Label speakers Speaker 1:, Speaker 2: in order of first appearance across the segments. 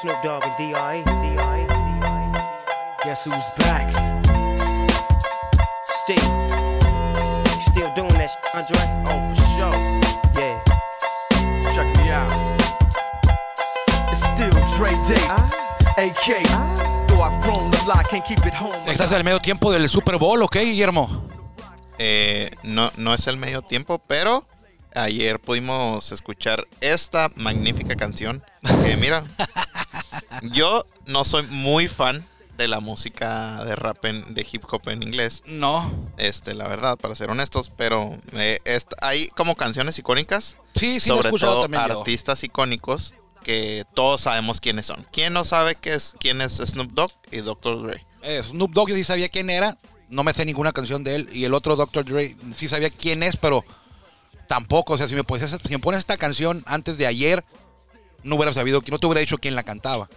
Speaker 1: Snoop Dogg and D.I. D.I. D.I.
Speaker 2: Guess who's back?
Speaker 1: Steve. You still doing that shit, Andre?
Speaker 2: Oh, for sure.
Speaker 1: Yeah.
Speaker 2: Check me out. It's still Dre Day. AK. Though I've grown a lot, can't keep it home.
Speaker 3: ¿Estás al medio tiempo del Super Bowl, ok, Guillermo?
Speaker 4: Eh, no, no es el medio tiempo, pero ayer pudimos escuchar esta magnífica canción. Que mira, yo no soy muy fan de la música de rap en- de hip hop en inglés.
Speaker 3: No.
Speaker 4: Este, la verdad, para ser honestos, pero eh, hay como canciones icónicas,
Speaker 3: Sí, sí, lo he
Speaker 4: sobre
Speaker 3: escuchado
Speaker 4: todo
Speaker 3: también yo.
Speaker 4: artistas icónicos que todos sabemos quiénes son. ¿Quién no sabe qué es, quién es Snoop Dogg y Dr. Dre?
Speaker 3: Eh, Snoop Dogg yo sí sabía quién era, no me sé ninguna canción de él. Y el otro Dr. Dre sí sabía quién es, pero tampoco. O sea, si me, pones, si me pones esta canción antes de ayer, no hubiera sabido, no te hubiera dicho quién la cantaba.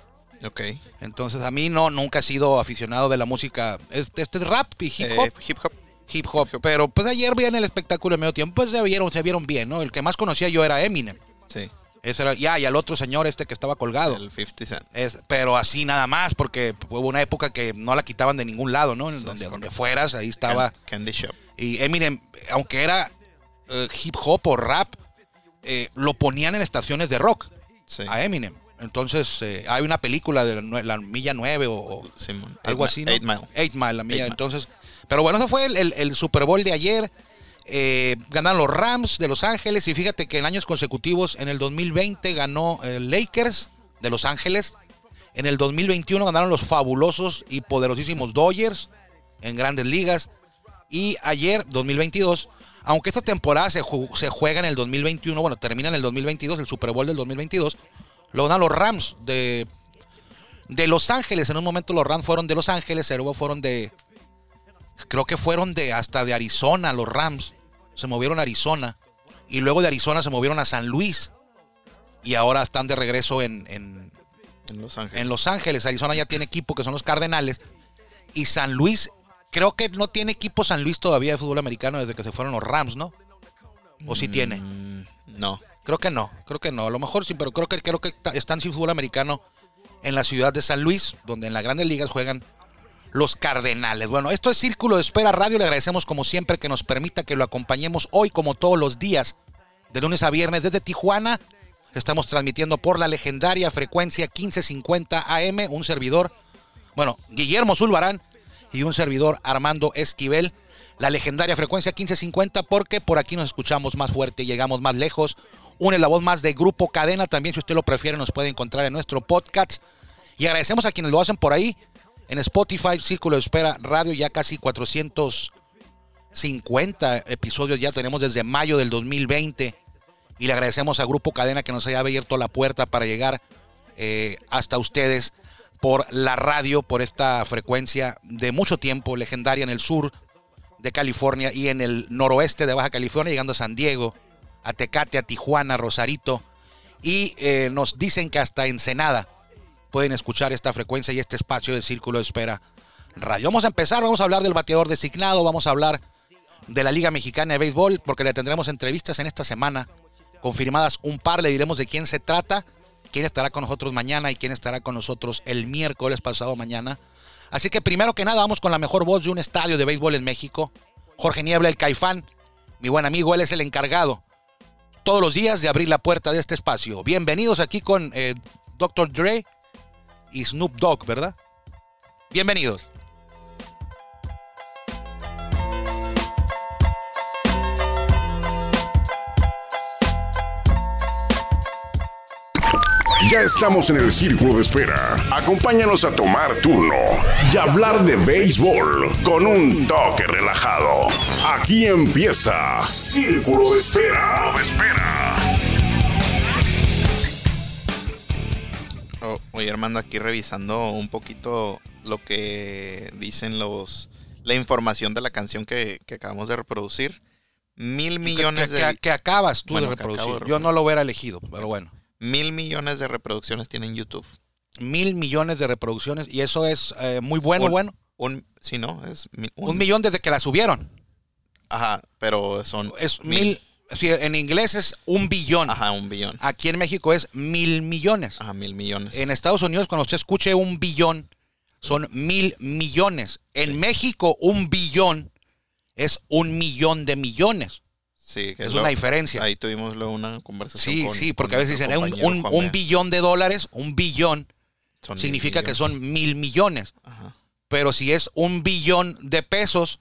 Speaker 4: Ok.
Speaker 3: Entonces a mí no, nunca he sido aficionado de la música. Este, este es rap y hip hop.
Speaker 4: Eh, hip hop.
Speaker 3: hip hop. Pero pues ayer vi en el espectáculo de medio tiempo, pues se vieron, se vieron bien, ¿no? El que más conocía yo era Eminem.
Speaker 4: Sí,
Speaker 3: Ese era, ya, y al otro señor este que estaba colgado.
Speaker 4: el 50 Cent.
Speaker 3: Es, pero así nada más, porque hubo una época que no la quitaban de ningún lado, ¿no? En donde, donde fueras, ahí estaba.
Speaker 4: Can- Candy Shop.
Speaker 3: Y Eminem, aunque era eh, hip hop o rap, eh, lo ponían en estaciones de rock
Speaker 4: Sí.
Speaker 3: a Eminem. Entonces, eh, hay una película de la, la Milla 9 o, algo
Speaker 4: Eight
Speaker 3: así,
Speaker 4: Mi-
Speaker 3: ¿no?
Speaker 4: Eight Mile.
Speaker 3: Eight Mile, la milla.
Speaker 4: Eight.
Speaker 3: Entonces, pero bueno, ese fue el, el- el Super Bowl de ayer. Eh, ganaron los Rams de Los Ángeles y fíjate que en años consecutivos, en el 2020 ganó el Lakers de Los Ángeles. En el 2021 ganaron los fabulosos y poderosísimos Dodgers en grandes ligas. Y ayer, 2022, aunque esta temporada se, se juega en el 2021, bueno, termina en el 2022, el Super Bowl del 2022, lo ganan los Rams de, de Los Ángeles. En un momento los Rams fueron de Los Ángeles, luego fueron de, creo que fueron de hasta de Arizona los Rams. Se movieron a Arizona. Y luego de Arizona se movieron a San Luis. Y ahora están de regreso en, en,
Speaker 4: En Los Ángeles.
Speaker 3: en Los Ángeles. Arizona ya tiene equipo que son los Cardenales. Y San Luis, creo que no tiene equipo San Luis todavía de fútbol americano desde que se fueron los Rams, ¿no? ¿O sí tiene?
Speaker 4: Mm, no.
Speaker 3: Creo que no, creo que no. A lo mejor sí, pero creo que, creo que están sin fútbol americano en la ciudad de San Luis, donde en las grandes ligas juegan los Cardenales. Bueno, esto es Círculo de Espera Radio. Le agradecemos como siempre que nos permita que lo acompañemos hoy, como todos los días, de lunes a viernes desde Tijuana. Estamos transmitiendo por la legendaria frecuencia 1550 AM, un servidor, bueno, Guillermo Zulbarán y un servidor Armando Esquivel. La legendaria frecuencia 1550 porque por aquí nos escuchamos más fuerte y llegamos más lejos. Une la voz más de Grupo Cadena. También si usted lo prefiere nos puede encontrar en nuestro podcast. Y agradecemos a quienes lo hacen por ahí. En Spotify, Círculo de Espera Radio, ya casi 450 episodios ya tenemos desde mayo del 2020. Y le agradecemos a Grupo Cadena que nos haya abierto la puerta para llegar eh, hasta ustedes por la radio, por esta frecuencia de mucho tiempo, legendaria en el sur de California y en el noroeste de Baja California, llegando a San Diego, a Tecate, a Tijuana, Rosarito. Y eh, nos dicen que hasta Ensenada pueden escuchar esta frecuencia y este espacio de Círculo de Espera Radio. Vamos a empezar, vamos a hablar del bateador designado, vamos a hablar de la Liga Mexicana de Béisbol, porque le tendremos entrevistas en esta semana, confirmadas un par, le diremos de quién se trata, quién estará con nosotros mañana y quién estará con nosotros el miércoles pasado mañana. Así que primero que nada vamos con la mejor voz de un estadio de béisbol en México, Jorge Niebla, el Caifán, mi buen amigo, él es el encargado todos los días de abrir la puerta de este espacio. Bienvenidos aquí con eh, Dr. Dre y Snoop Dogg, ¿verdad? Bienvenidos.
Speaker 5: Ya estamos en el círculo de espera. Acompáñanos a tomar turno y hablar de béisbol con un toque relajado. Aquí empieza Círculo de Espera. De espera.
Speaker 4: Oh, oye, Armando, aquí revisando un poquito lo que dicen los. La información de la canción que, que acabamos de reproducir. Mil millones
Speaker 3: que, que-
Speaker 4: de.
Speaker 3: que acabas tú
Speaker 4: Bueno,
Speaker 3: de reproducir.
Speaker 4: de
Speaker 3: Yo no lo hubiera elegido, pero bueno.
Speaker 4: Mil millones de reproducciones tiene en YouTube.
Speaker 3: Mil millones de reproducciones y eso es eh, muy bueno,
Speaker 4: Un-
Speaker 3: bueno.
Speaker 4: Un, sí, ¿no? Es mi-
Speaker 3: Un millón desde que la subieron.
Speaker 4: Ajá, pero son
Speaker 3: Es mil, sí, en inglés es un billón.
Speaker 4: Ajá, un billón.
Speaker 3: Aquí en México es mil millones.
Speaker 4: Ajá, mil millones.
Speaker 3: En Estados Unidos, cuando usted escuche un billón, son mil millones. En México, un billón es un millón de millones.
Speaker 4: Sí, que
Speaker 3: es
Speaker 4: lo-
Speaker 3: una diferencia.
Speaker 4: Ahí tuvimos luego una conversación.
Speaker 3: Sí,
Speaker 4: con-
Speaker 3: sí, porque
Speaker 4: con
Speaker 3: a veces dicen,
Speaker 4: nuestro
Speaker 3: "Eh, un, un- un billón de dólares, un billón,
Speaker 4: Son
Speaker 3: significa que son mil millones.
Speaker 4: Ajá.
Speaker 3: Pero si es un billón de pesos,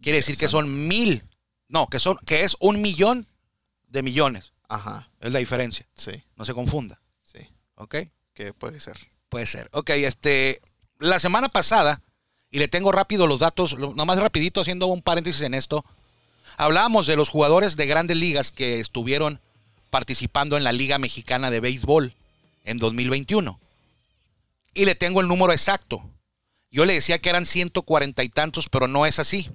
Speaker 3: quiere decir que son mil. No, que, son, que es un millón de millones.
Speaker 4: Ajá,
Speaker 3: Es la diferencia.
Speaker 4: sí,
Speaker 3: No se confunda.
Speaker 4: sí.
Speaker 3: ¿Ok?
Speaker 4: Que puede ser.
Speaker 3: Puede ser. Ok, este. La semana pasada, y le tengo rápido los datos, lo- nomás rapidito haciendo un paréntesis en esto. Hablábamos de los jugadores de grandes ligas que estuvieron participando en la Liga Mexicana de Béisbol en 2021. Y le tengo el número exacto. Yo le decía que eran 140 y tantos, pero no es así.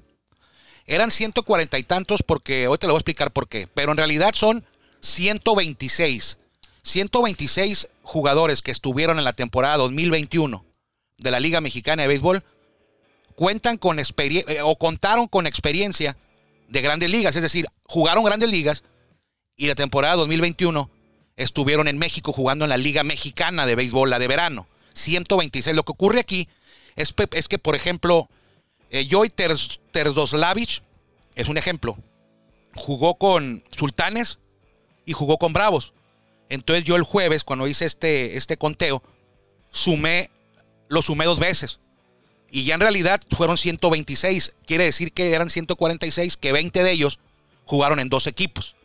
Speaker 3: Eran 140 y tantos porque, hoy te lo voy a explicar por qué, pero en realidad son 126. 126 jugadores que estuvieron en la temporada 2021 de la Liga Mexicana de Béisbol cuentan con experiencia o contaron con experiencia de grandes ligas, es decir, jugaron grandes ligas y la temporada 2021 estuvieron en México jugando en la Liga Mexicana de Béisbol, la de verano. 126. Lo que ocurre aquí es, que, por ejemplo, eh, Joy Terzoslavich es un ejemplo. Jugó con Sultanes y jugó con Bravos. Entonces yo el jueves, cuando hice este, este conteo, sumé, lo sumé dos veces. Y ya en realidad fueron 126. Quiere decir que eran 146, que 20 de ellos jugaron en dos equipos.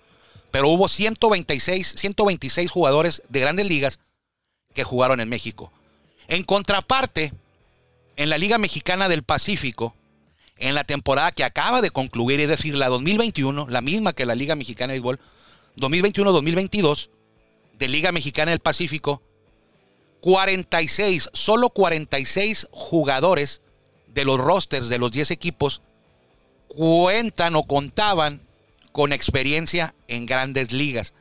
Speaker 3: Pero hubo 126, 126 jugadores de grandes ligas que jugaron en México. En contraparte, en la Liga Mexicana del Pacífico, en la temporada que acaba de concluir, es decir, la 2021, la misma que la Liga Mexicana de Béisbol, 2021-2022, de Liga Mexicana del Pacífico, 46, solo 46 jugadores de los rosters de los 10 equipos cuentan o contaban con experiencia en grandes ligas.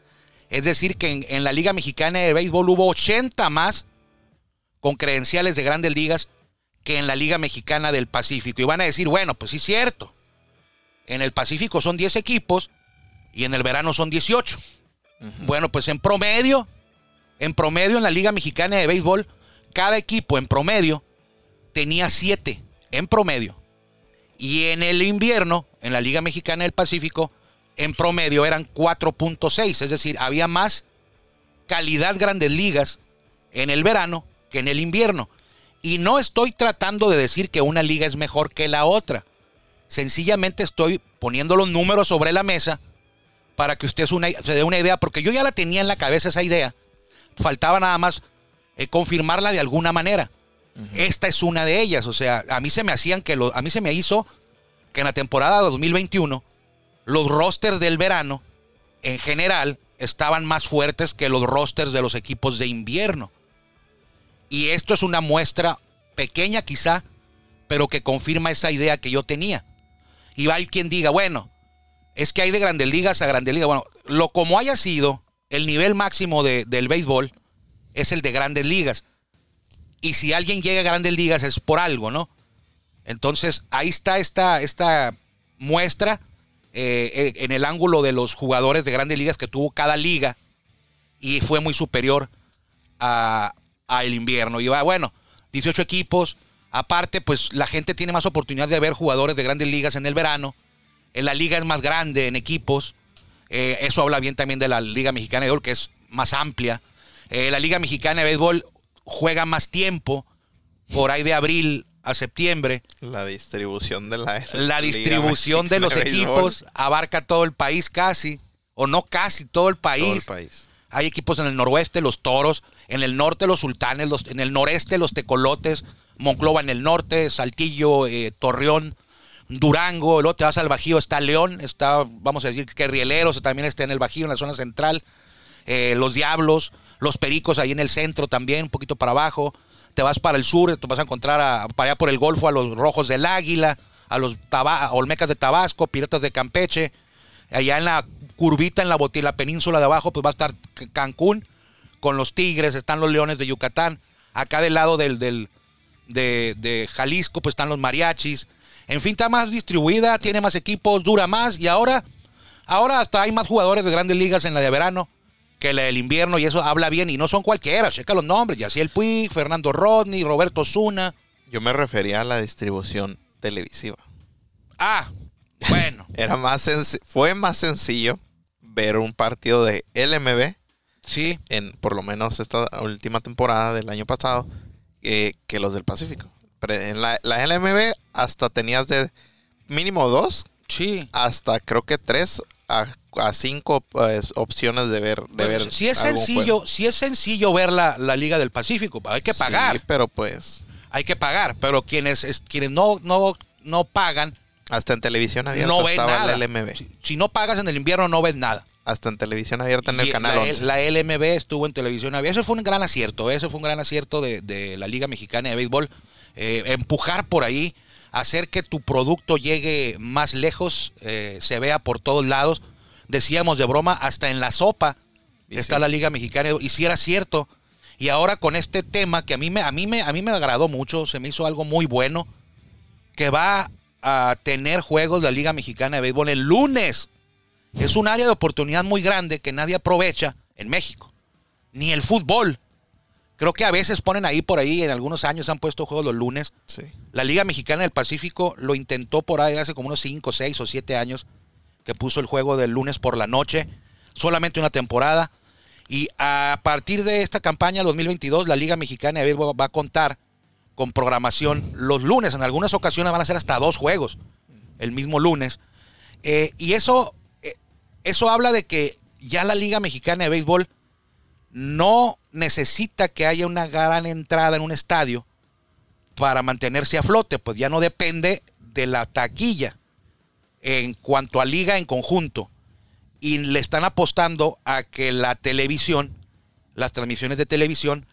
Speaker 3: Es decir, que en, en la Liga Mexicana de Béisbol hubo 80 más con credenciales de grandes ligas que en la Liga Mexicana del Pacífico. Y van a decir, bueno, pues sí es cierto. En el Pacífico son 10 equipos y en el verano son 18. Bueno, pues en promedio, en promedio en la Liga Mexicana de Béisbol, cada equipo en promedio tenía 7 en promedio. Y en el invierno, en la Liga Mexicana del Pacífico, en promedio eran 4.6. Es decir, había más calidad grandes ligas en el verano que en el invierno. Y no estoy tratando de decir que una liga es mejor que la otra. Sencillamente estoy poniendo los números sobre la mesa para que usted se dé una idea, porque yo ya la tenía en la cabeza esa idea. Faltaba nada más eh, confirmarla de alguna manera. Esta es una de ellas. O sea, a mí se me hacían que lo- a mí se me hizo que en la temporada 2021 los rosters del verano en general estaban más fuertes que los rosters de los equipos de invierno. Y esto es una muestra pequeña quizá, pero que confirma esa idea que yo tenía. Y va quien diga, bueno, es que hay de grandes ligas a grandes ligas. Bueno, lo como haya sido, el nivel máximo de- del béisbol es el de grandes ligas. Y si alguien llega a grandes ligas es por algo, ¿no? Entonces, ahí está esta, esta muestra eh, eh, en el ángulo de los jugadores de grandes ligas que tuvo cada liga y fue muy superior a, a el invierno. Y va, bueno, 18 equipos. Aparte, pues la gente tiene más oportunidad de ver jugadores de grandes ligas en el verano. En la liga es más grande en equipos. Eh, eso habla bien también de la Liga Mexicana de Béisbol, que es más amplia. Eh, la Liga Mexicana de Béisbol juega más tiempo, por ahí de abril a septiembre.
Speaker 4: La distribución de la
Speaker 3: La distribución de los equipos abarca todo el país casi, o no casi todo el país.
Speaker 4: Todo el país.
Speaker 3: Hay equipos en el noroeste, los toros, en el norte los sultanes, los, en el noreste los tecolotes, Monclova en el norte, Saltillo, eh, Torreón, Durango, luego te vas al Bajío, está León, está, vamos a decir que Rieleros también está en el Bajío, en la zona central, eh, los Diablos, los Pericos ahí en el centro también, un poquito para abajo, te vas para el sur, te vas a encontrar a- para allá por el Golfo a los Rojos del Águila, a los Olmecas de Tabasco, Piratas de Campeche, allá en la curvita, en la, la península de abajo, pues va a estar Cancún con los Tigres, están los Leones de Yucatán, acá del lado del, del- de, de Jalisco, pues están los mariachis. En fin, está más distribuida, tiene más equipos, dura más y ahora Ahora hasta hay más jugadores de grandes ligas en la de verano que la del invierno y eso habla bien y no son cualquiera, checa los nombres, Yaciel Puig, Fernando Rodney, Roberto Zuna.
Speaker 4: Yo me refería a la distribución televisiva.
Speaker 3: Ah, bueno,
Speaker 4: Era más fue más sencillo ver un partido de LMB
Speaker 3: sí,
Speaker 4: en por lo menos esta última temporada del año pasado eh, que los del Pacífico. En la, la LMB hasta tenías de mínimo dos
Speaker 3: sí.
Speaker 4: hasta creo que tres a, a cinco pues, opciones de ver de
Speaker 3: Bueno,
Speaker 4: ver
Speaker 3: si es sencillo,
Speaker 4: juego.
Speaker 3: si es sencillo ver la, la Liga del Pacífico, hay que pagar,
Speaker 4: Sí, pero pues
Speaker 3: hay que pagar, pero quienes es- quienes no no no pagan
Speaker 4: hasta en televisión abierta
Speaker 3: no ven
Speaker 4: estaba
Speaker 3: nada.
Speaker 4: la LMB.
Speaker 3: Si, si no pagas en el invierno no ves nada.
Speaker 4: Hasta en televisión abierta en el canal
Speaker 3: la,
Speaker 4: 11.
Speaker 3: la LMB estuvo en televisión abierta. Eso fue un gran acierto. Eso fue un gran acierto de, de la Liga Mexicana de Béisbol. Eh, empujar por ahí, hacer que tu producto llegue más lejos, eh, se vea por todos lados. Decíamos de broma, hasta en la sopa
Speaker 4: Y
Speaker 3: está
Speaker 4: sí.
Speaker 3: la Liga Mexicana. Y si era cierto. Y ahora con este tema que a mí me, a mí me, a mí me agradó mucho, se me hizo algo muy bueno, que va a tener juegos de la Liga Mexicana de Béisbol el lunes. Es un área de oportunidad muy grande que nadie aprovecha en México. Ni el fútbol. Creo que a veces ponen ahí por ahí, en algunos años han puesto juegos los lunes.
Speaker 4: Sí.
Speaker 3: La Liga Mexicana del Pacífico lo intentó por ahí hace como unos 5, 6 o 7 años, que puso el juego del lunes por la noche, solamente una temporada. Y a partir de esta campaña 2022, la Liga Mexicana de Béisbol va a contar con programación los lunes. En algunas ocasiones van a ser hasta dos juegos el mismo lunes. Eh, y eso, eh, eso habla de que ya la Liga Mexicana de Béisbol no necesita que haya una gran entrada en un estadio para mantenerse a flote, pues ya no depende de la taquilla en cuanto a liga en conjunto. Y le están apostando a que la televisión, las transmisiones de televisión,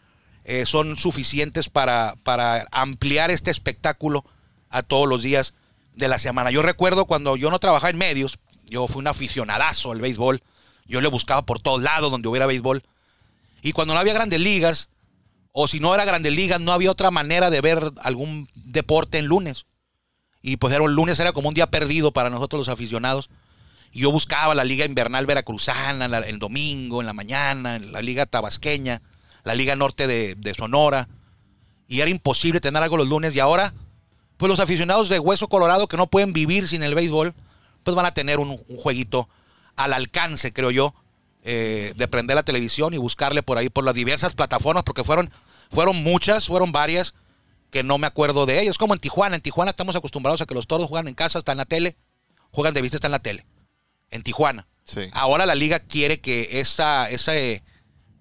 Speaker 3: eh, son suficientes para, para ampliar este espectáculo a todos los días de la semana. Yo recuerdo cuando yo no trabajaba en medios, yo fui un aficionadazo al béisbol, yo le buscaba por todos lados donde hubiera béisbol. Y cuando no había grandes ligas, o si no era grandes ligas, no había otra manera de ver algún deporte en lunes. Y pues era un lunes era como un día perdido para nosotros los aficionados. Y yo buscaba la liga invernal veracruzana, el domingo, en la mañana, la liga tabasqueña, la liga norte de, de Sonora. Y era imposible tener algo los lunes. Y ahora, pues los aficionados de Hueso Colorado que no pueden vivir sin el béisbol, pues van a tener un jueguito al alcance, creo yo, eh, de prender la televisión y buscarle por ahí por las diversas plataformas, porque fueron, fueron muchas, fueron varias, que no me acuerdo de ellas. Como en Tijuana, en Tijuana estamos acostumbrados a que los toros juegan en casa, está en la tele, juegan de vista, está en la tele. En Tijuana.
Speaker 4: Sí.
Speaker 3: Ahora la liga quiere que esa, esa,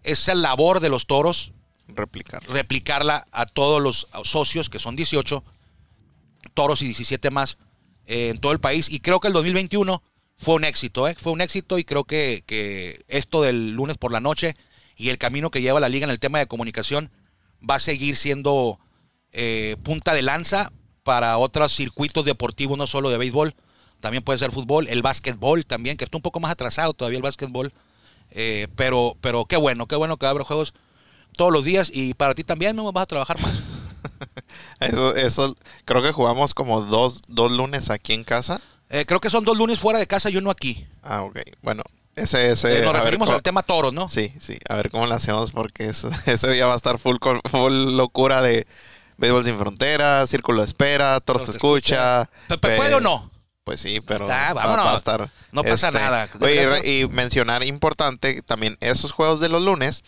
Speaker 3: esa labor de los toros
Speaker 4: Replicar.
Speaker 3: replicarla a todos los socios, que son 18 toros y 17 más eh, en todo el país. Y creo que el 2021 fue un éxito, ¿eh? fue un éxito y creo que, que esto del lunes por la noche y el camino que lleva la liga en el tema de comunicación va a seguir siendo eh, punta de lanza para otros circuitos deportivos, no solo de béisbol, también puede ser fútbol, el básquetbol también, que está un poco más atrasado todavía el básquetbol, eh, pero, pero qué bueno, qué bueno que abre juegos todos los días y para ti también no vas a trabajar más.
Speaker 4: Eso, eso, creo que jugamos como dos, dos lunes aquí en casa.
Speaker 3: Eh, creo que son dos lunes fuera de casa y uno aquí.
Speaker 4: Ah, ok. Bueno, ese, ese.
Speaker 3: Eh, nos referimos
Speaker 4: cómo-
Speaker 3: al tema toros, ¿no?
Speaker 4: Sí, sí. A ver cómo lo hacemos porque ese día va a estar full, con- full locura de Béisbol Sin Fronteras, Círculo de Espera, Toros te escucha.
Speaker 3: Pe- pe- ¿Puede o no?
Speaker 4: Pues sí, pero
Speaker 3: Está,
Speaker 4: va,
Speaker 3: vámonos.
Speaker 4: va a estar. este,
Speaker 3: No pasa nada.
Speaker 4: Oye, y mencionar importante también esos juegos de los lunes,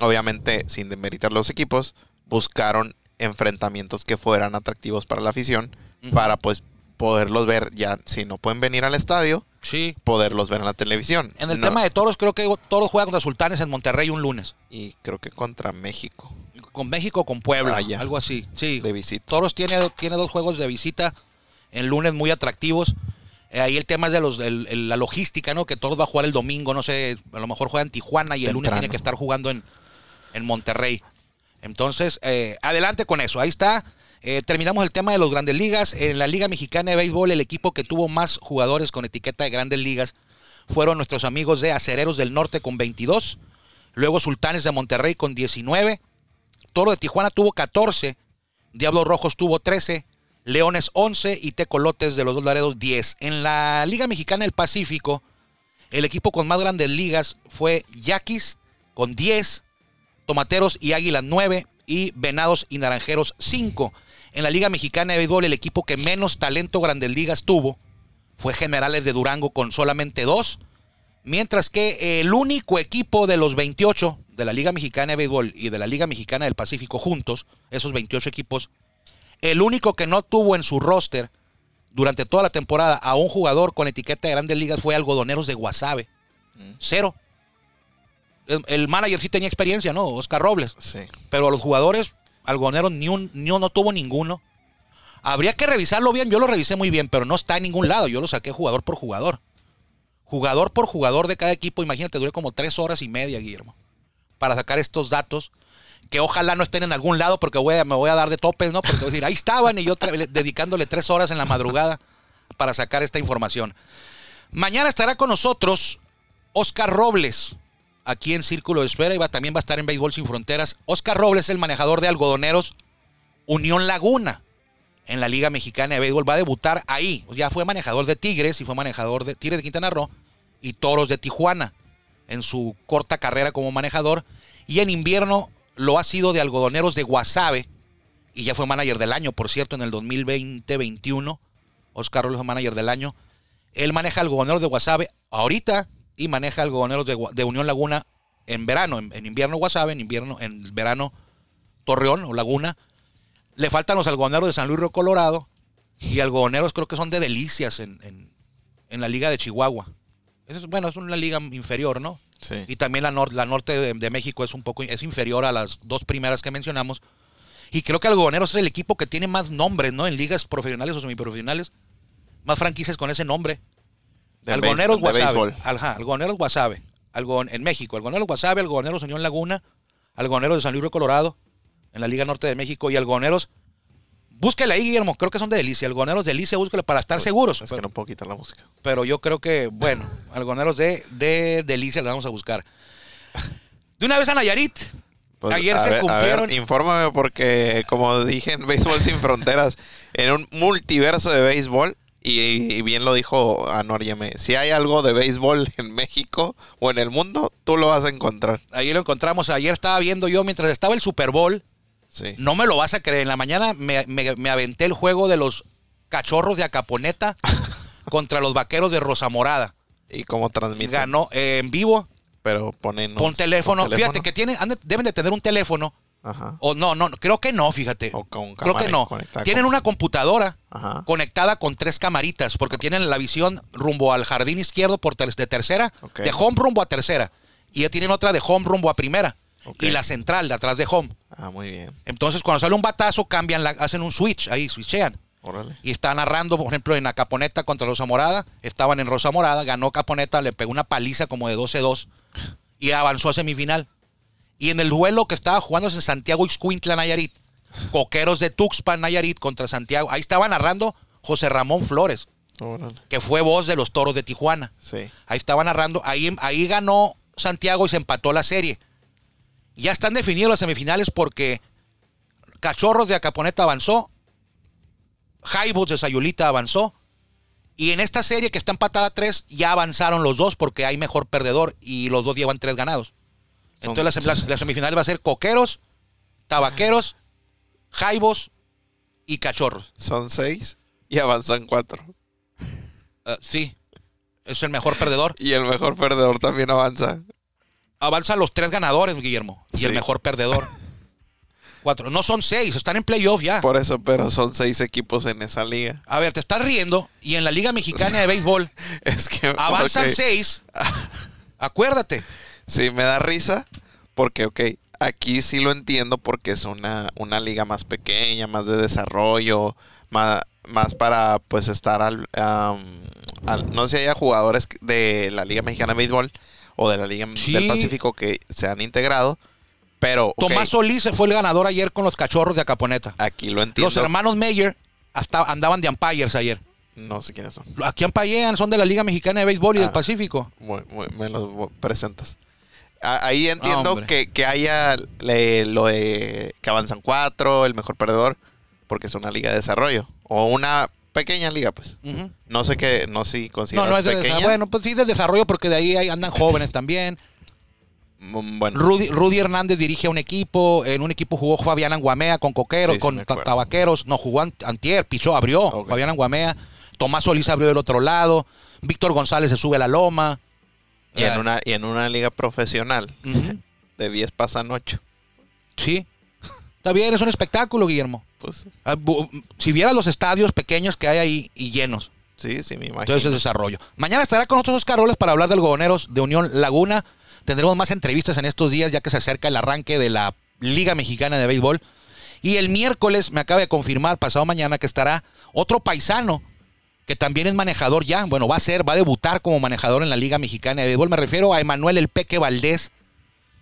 Speaker 4: obviamente sin demeritar los equipos, buscaron enfrentamientos que fueran atractivos para la afición, para pues poderlos ver ya, si no pueden venir al estadio,
Speaker 3: Sí.
Speaker 4: poderlos ver en la televisión.
Speaker 3: En el
Speaker 4: No-
Speaker 3: tema de toros, creo que toros juega contra Sultanes en Monterrey un lunes.
Speaker 4: Y creo que contra México,
Speaker 3: Con México con Puebla,
Speaker 4: Ah, ya.
Speaker 3: algo así. Sí.
Speaker 4: de visita.
Speaker 3: Toros tiene, tiene dos juegos de visita en lunes muy atractivos. Eh, ahí el tema es de los, el- el- la logística, ¿no? Que Toros va a jugar el domingo, no sé, a lo mejor juega en Tijuana y el lunes tiene que estar jugando en, en Monterrey. Entonces, eh, adelante con eso. Ahí está. Eh, terminamos el tema de los grandes ligas. En la Liga Mexicana de Béisbol, el equipo que tuvo más jugadores con etiqueta de grandes ligas fueron nuestros amigos de Acereros del Norte con 22. Luego Sultanes de Monterrey con 19. Toro de Tijuana tuvo 14. Diablos Rojos tuvo 13. Leones 11 y Tecolotes de los dos Laredos 10. En la Liga Mexicana del Pacífico, El equipo con más grandes ligas fue Yaquis con 10, Tomateros y Águilas 9 y Venados y Naranjeros 5. En la Liga Mexicana de Béisbol, el equipo que menos talento grandes ligas tuvo fue Generales de Durango con solamente 2. Mientras que el único equipo de los 28 de la Liga Mexicana de Béisbol y de la Liga Mexicana del Pacífico juntos, esos 28 equipos, el único que no tuvo en su roster durante toda la temporada a un jugador con etiqueta de grandes ligas fue Algodoneros de Guasave. Cero. El, el manager sí tenía experiencia, ¿no? Oscar Robles.
Speaker 4: Sí.
Speaker 3: Pero a los jugadores, Algodoneros ni un, ni uno no tuvo ninguno. Habría que revisarlo bien, yo lo revisé muy bien, pero no está en ningún lado. Yo lo saqué jugador por jugador. Jugador por jugador de cada equipo, imagínate, duré como tres horas y media, Guillermo, para sacar estos datos que ojalá no estén en algún lado porque voy a- me voy a dar de topes, ¿no? Porque voy a decir, ahí estaban y yo dedicándole tres horas en la madrugada para sacar esta información. Mañana estará con nosotros Oscar Robles, aquí en Círculo de Espera, y va, también va a estar en Béisbol Sin Fronteras. Oscar Robles, el manejador de algodoneros Unión Laguna, en la Liga Mexicana de Béisbol, va a debutar ahí. Ya fue manejador de Tigres y fue manejador de Tigres de Quintana Roo y Toros de Tijuana en su corta carrera como manejador. Y en invierno lo ha sido de algodoneros de Guasave y ya fue manager del año, por cierto, en el 2020-21. Oscar Robles fue manager del año. Él maneja algodoneros de Guasave ahorita y maneja algodoneros de, de Unión Laguna en verano. En, en invierno Guasave, en invierno, en verano Torreón o Laguna. Le faltan los algodoneros de San Luis Río Colorado y algodoneros creo que son de Delicias en, en- en la Liga de Chihuahua. Es, bueno, es una liga inferior, ¿no?
Speaker 4: Sí.
Speaker 3: Y también la, nor- la norte de, de México es un poco es inferior a las dos primeras que mencionamos. Y creo que Algodoneros es el equipo que tiene más nombres, ¿no? En ligas profesionales o semiprofesionales. Más franquicias con ese nombre.
Speaker 4: De de
Speaker 3: Guasave. Ajá, Algodoneros Guasave. Algon- en México. Algodoneros Guasave, Algodoneros Unión Laguna, Algodoneros de San Luis Río Colorado, en la Liga Norte de México. Y Algodoneros. Búsquele ahí, Guillermo. Creo que son de Delicia. Algodoneros de Delicia, búsquele para estar seguros.
Speaker 4: Es
Speaker 3: Pero-
Speaker 4: que no puedo quitar la música.
Speaker 3: pero yo creo que, bueno, algoneros de, de delicia le vamos a buscar. De una vez a Nayarit.
Speaker 4: Pues,
Speaker 3: Ayer se
Speaker 4: ver-
Speaker 3: cumplieron.
Speaker 4: ver, infórmame porque, como dije en Béisbol Sin Fronteras, en un multiverso de béisbol, y, y bien lo dijo Anor Yeme, si hay algo de béisbol en México o en el mundo, tú lo vas a encontrar.
Speaker 3: Ahí lo encontramos. Ayer estaba viendo yo mientras estaba el Super Bowl.
Speaker 4: Sí.
Speaker 3: No me lo vas a creer. En la mañana me, me- me aventé el juego de los cachorros de Acaponeta contra los vaqueros de Rosa Morada.
Speaker 4: Y cómo transmite.
Speaker 3: Ganó eh, en vivo,
Speaker 4: Pero ponen.
Speaker 3: con teléfono. Fíjate que tienen, deben de tener un teléfono.
Speaker 4: Ajá.
Speaker 3: O no, no, creo que no, fíjate.
Speaker 4: O con
Speaker 3: creo que no. Tienen
Speaker 4: con-
Speaker 3: una computadora
Speaker 4: Ajá.
Speaker 3: conectada con tres camaritas, porque tienen la visión rumbo al jardín izquierdo por ter- de tercera, de home rumbo a tercera, y ya tienen otra de home rumbo a primera, y la central de atrás de home.
Speaker 4: Ah, muy bien.
Speaker 3: Entonces, cuando sale un batazo, cambian, la, hacen un switch, ahí switchean.
Speaker 4: Órale.
Speaker 3: Y está narrando, por ejemplo, en la Caponeta contra Rosa Morada. Estaban en Rosa Morada, ganó Caponeta, le pegó una paliza como de 12-2 y avanzó a semifinal. Y en el duelo que estaba jugándose en Santiago Ixcuintla, Nayarit, Coqueros de Tuxpan, Nayarit contra Santiago, ahí estaba narrando José Ramón Flores,
Speaker 4: Órale.
Speaker 3: que fue voz de los Toros de Tijuana.
Speaker 4: Sí.
Speaker 3: Ahí estaba narrando, ahí, ahí ganó Santiago y se empató la serie. Ya están definidos las semifinales porque Cachorros de Acaponeta avanzó, Jaibos de Sayulita avanzó, y en esta serie que está empatada a tres, ya avanzaron los dos porque hay mejor perdedor y los dos llevan tres ganados. Entonces la, sem- la- la semifinal va a ser Coqueros, Tabaqueros, Jaibos y Cachorros.
Speaker 4: Son seis y avanzan cuatro.
Speaker 3: Eh, sí, es el mejor perdedor.
Speaker 4: Y el mejor perdedor también avanza.
Speaker 3: avanzan los tres ganadores, Guillermo, y el mejor perdedor. Cuatro. No son seis, están en playoff ya.
Speaker 4: Por eso, pero son seis equipos en esa liga.
Speaker 3: A ver, te estás riendo y en la Liga Mexicana de Béisbol
Speaker 4: Es que.
Speaker 3: avanzan seis. Acuérdate.
Speaker 4: Sí, me da risa porque, ok, aquí sí lo entiendo porque es una, una liga más pequeña, más de desarrollo, más, más para pues estar al, am, al- No sé si haya jugadores de la Liga Mexicana de Béisbol o de la Liga
Speaker 3: Sí.
Speaker 4: del Pacífico que se han integrado, pero ok,
Speaker 3: Tomás Solís fue el ganador ayer con los cachorros de Acaponeta.
Speaker 4: aquí lo entiendo.
Speaker 3: Los hermanos Meyer hasta andaban de umpires ayer.
Speaker 4: No sé quiénes son.
Speaker 3: Aquí ampayean, son de la Liga Mexicana de Béisbol y del
Speaker 4: Ah.
Speaker 3: Pacífico.
Speaker 4: Muy- muy- me los presentas. Ahí entiendo
Speaker 3: Hombre.
Speaker 4: que, que haya le- lo de que avanzan cuatro, el mejor perdedor, porque es una liga de desarrollo. O una pequeña liga, pues. No sé qué, no sé si
Speaker 3: No,
Speaker 4: consideras
Speaker 3: no es de
Speaker 4: pequeña.
Speaker 3: Bueno, pues sí, de desarrollo porque de ahí andan jóvenes también.
Speaker 4: Mm, bueno,
Speaker 3: Rudy, Rudy Hernández dirige a un equipo. En un equipo jugó Fabián Anguamea con Coqueros,
Speaker 4: Sí,
Speaker 3: con. Tabaqueros. No, jugó an- Antier, pichó, abrió. Fabián Anguamea. Tomás Solís abrió del otro lado. Víctor González se sube a la loma.
Speaker 4: Y, en
Speaker 3: Eh,
Speaker 4: una, y en una liga profesional, de 10 pasan 8.
Speaker 3: Sí. Está bien, es un espectáculo, Guillermo.
Speaker 4: Pues
Speaker 3: Ah, Si vieras los estadios pequeños que hay ahí y llenos.
Speaker 4: sí, sí, me imagino.
Speaker 3: Entonces es desarrollo. Mañana estará con nosotros Oscar Robles para hablar del Gogoneros de Unión Laguna. Tendremos más entrevistas en estos días ya que se acerca el arranque de la Liga Mexicana de Béisbol. Y el miércoles me acaba de confirmar, pasado mañana, que estará otro paisano que también es manejador ya. Bueno, va a ser, va a debutar como manejador en la Liga Mexicana de Béisbol. Me refiero a Emanuel El Peque Valdés,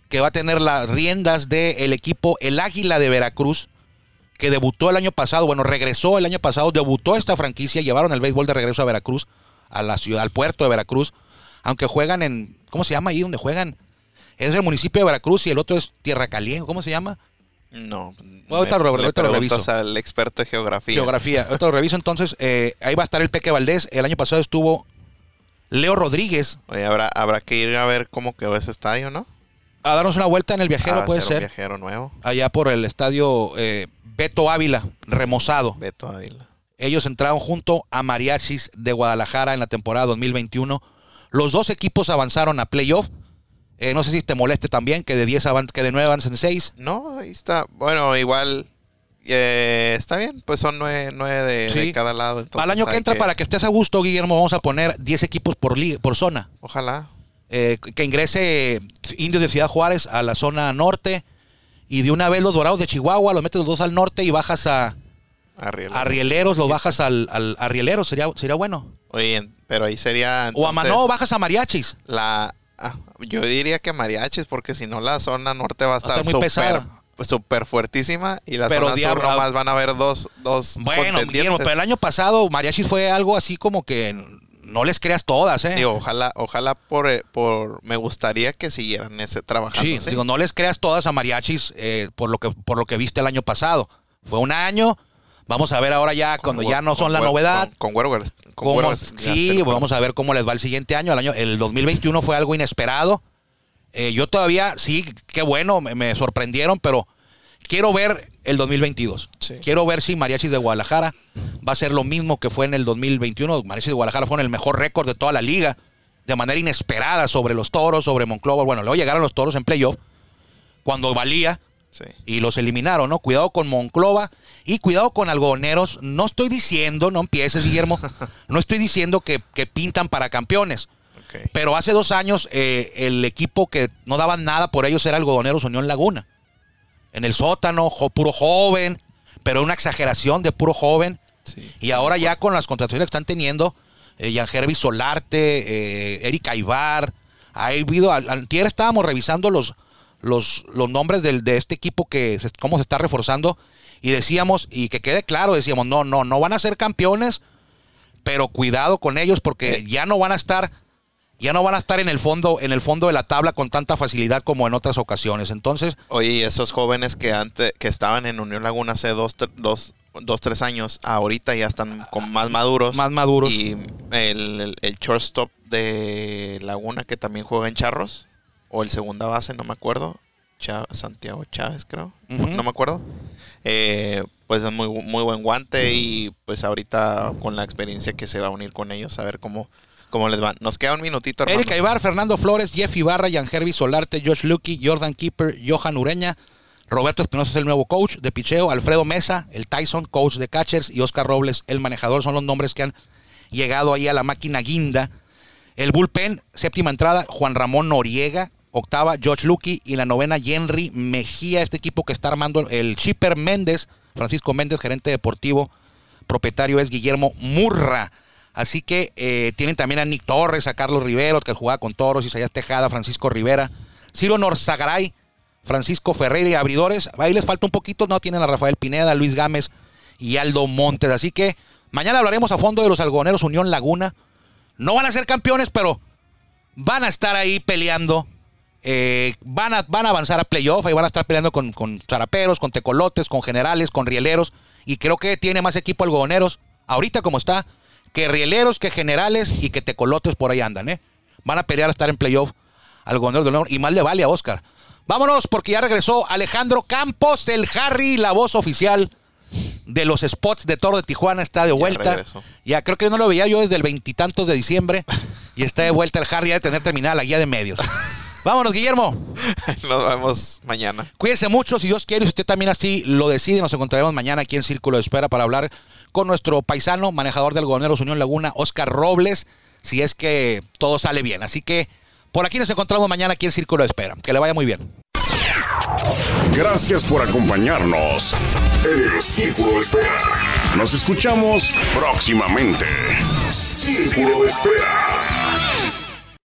Speaker 3: que va a tener las riendas del equipo El Águila de Veracruz, que debutó el año pasado, bueno, regresó el año pasado, debutó esta franquicia, llevaron el béisbol de regreso a Veracruz, a la ciudad, al puerto de Veracruz, aunque juegan en, ¿cómo se llama ahí donde juegan? Es el municipio de Veracruz y el otro es Tierra Caliente, ¿cómo se llama?
Speaker 4: No,
Speaker 3: ahorita lo- ahorita lo reviso.
Speaker 4: al experto de geografía.
Speaker 3: Geografía. Ahorita lo reviso entonces, eh, ahí va a estar el Peque Valdés, el año pasado estuvo Leo Rodríguez
Speaker 4: Oye, habrá, habrá que ir a ver cómo quedó ese estadio, ¿no?
Speaker 3: a darnos una vuelta en el viajero,
Speaker 4: Ah,
Speaker 3: puede
Speaker 4: un
Speaker 3: ser,
Speaker 4: viajero nuevo.
Speaker 3: allá por el estadio eh, Beto Ávila, remozado.
Speaker 4: Beto Ávila.
Speaker 3: Ellos entraron junto a Mariachis de Guadalajara en la temporada 2021. Los dos equipos avanzaron a playoff. Eh, no sé si te moleste también que de 10 avan- que de 9 avancen 6.
Speaker 4: No, ahí está. Bueno, igual eh, está bien. Pues son nueve, nueve de,
Speaker 3: Sí.
Speaker 4: de cada lado. entonces
Speaker 3: Al año que entra, para que estés a gusto, Guillermo, vamos a poner 10 equipos por, liga- por zona.
Speaker 4: Ojalá.
Speaker 3: Eh, que ingrese Indios de Ciudad Juárez a la zona norte. Y de una vez los Dorados de Chihuahua, los metes los dos al norte y bajas a,
Speaker 4: Arriel.
Speaker 3: a Rieleros, los bajas al, al a Rieleros. Sería, sería bueno.
Speaker 4: Oye, pero ahí sería.
Speaker 3: o a
Speaker 4: entonces,
Speaker 3: Manó, bajas a Mariachis.
Speaker 4: La, ah, yo diría que mariachis, porque si no la zona norte va a estar súper súper fuertísima y la
Speaker 3: Pero
Speaker 4: zona
Speaker 3: diablo,
Speaker 4: sur nomás van a haber dos, dos
Speaker 3: Bueno, Guillermo, pero el año pasado Mariachis fue algo así como que no les creas todas, ¿eh?
Speaker 4: Digo, ojalá, ojalá por, eh, por, me gustaría que siguieran ese trabajando.
Speaker 3: sí,
Speaker 4: ¿sí?
Speaker 3: digo, no les creas todas a Mariachis eh, por lo que por lo que viste el año pasado. Fue un año. Vamos a ver ahora ya
Speaker 4: Con
Speaker 3: cuando ya no son la novedad.
Speaker 4: Con, con Güero- con
Speaker 3: cómo-
Speaker 4: Güero-
Speaker 3: sí, vamos a ver cómo les va el siguiente año. El año el 2021 fue algo inesperado. Eh, yo todavía sí, qué bueno, me, me sorprendieron, pero quiero ver el 2022.
Speaker 4: Sí.
Speaker 3: Quiero ver si Mariachis de Guadalajara va a ser lo mismo que fue en el 2021. Mariachis de Guadalajara fueron el mejor récord de toda la liga, de manera inesperada sobre los toros, sobre Monclova. Bueno, luego llegaron los toros en playoff, cuando valía,
Speaker 4: Sí.
Speaker 3: y los eliminaron, ¿no? Cuidado con Monclova y cuidado con algodoneros. No estoy diciendo, no empieces, Guillermo, no estoy diciendo que, que pintan para campeones. Pero hace dos años eh, el equipo que no daban nada por ellos era Algodoneros Unión Laguna. En el sótano, jo- puro joven, pero una exageración de puro joven.
Speaker 4: Sí.
Speaker 3: Y ahora ya con las contrataciones que están teniendo, eh, Jan Solarte, eh, Eric Aibar, ha habido, antier estábamos revisando los, los, los nombres del- de este equipo que se- cómo se está reforzando y decíamos, y que quede claro, decíamos, no, no, no van a ser campeones, pero cuidado con ellos porque
Speaker 4: Eh.
Speaker 3: ya no van a estar, ya no van a estar en el fondo, en el fondo de la tabla con tanta facilidad como en otras ocasiones. Entonces,
Speaker 4: Oye, esos jóvenes que antes, que estaban en Unión Laguna hace dos, dos, dos, tres años, ahorita ya están con más maduros.
Speaker 3: más maduros.
Speaker 4: Y el, el, el shortstop de Laguna que también juega en Charros, o el segunda base, no me acuerdo. Santiago Chávez, creo. No me acuerdo. Eh, pues es muy, muy buen guante y pues ahorita con la experiencia que se va a unir con ellos, a ver cómo, cómo les va. Nos queda un minutito, hermano.
Speaker 3: Erika Ibar, Fernando Flores, Jeff Ibarra, Jan Hervi Solarte, Josh Lucky, Jordan Keeper, Johan Ureña, Roberto Espinosa es el nuevo coach de picheo, Alfredo Mesa, el Tyson, coach de catchers, y Oscar Robles, el manejador, son los nombres que han llegado ahí a la máquina guinda. El bullpen, séptima entrada, Juan Ramón Noriega, octava, George Lucky, y la novena, Henry Mejía, este equipo que está armando el Shipper Méndez, Francisco Méndez, gerente deportivo, propietario es Guillermo Murra. Así que eh, tienen también a Nick Torres, a Carlos Rivero, que jugaba con Toros, Isaías Tejada, Francisco Rivera, Ciro Norzagaray, Francisco Ferreira y abridores. Ahí les falta un poquito, no tienen a Rafael Pineda, Luis Gámez y Aldo Montes. Así que mañana hablaremos a fondo de los algodoneros Unión Laguna. No van a ser campeones, pero van a estar ahí peleando. Eh, van, a, van a avanzar a playoff, ahí van a estar peleando con, con zaraperos, con tecolotes, con generales, con rieleros. Y creo que tiene más equipo algodoneros ahorita como está, que rieleros, que generales y que tecolotes por ahí andan, ¿eh? Van a pelear a estar en playoff al gobernador de León y más le vale a Oscar. Vámonos porque ya regresó Alejandro Campos, el Harry, la voz oficial de los spots de Toro de Tijuana, está de vuelta. Ya creo que no lo veía yo desde el veintitantos de diciembre y está de vuelta el Harry ya de tener terminada la guía de medios. Vámonos, Guillermo.
Speaker 4: Nos vemos mañana.
Speaker 3: Cuídense mucho, si Dios quiere, si usted también así lo decide, nos encontraremos mañana aquí en Círculo de Espera para hablar con nuestro paisano, manejador del Goberneros Unión Laguna, Oscar Robles, si es que todo sale bien. Así que por aquí nos encontramos mañana aquí en Círculo de Espera. Que le vaya muy bien.
Speaker 5: Gracias por acompañarnos en el Círculo de Espera. Nos escuchamos próximamente. Círculo de Espera.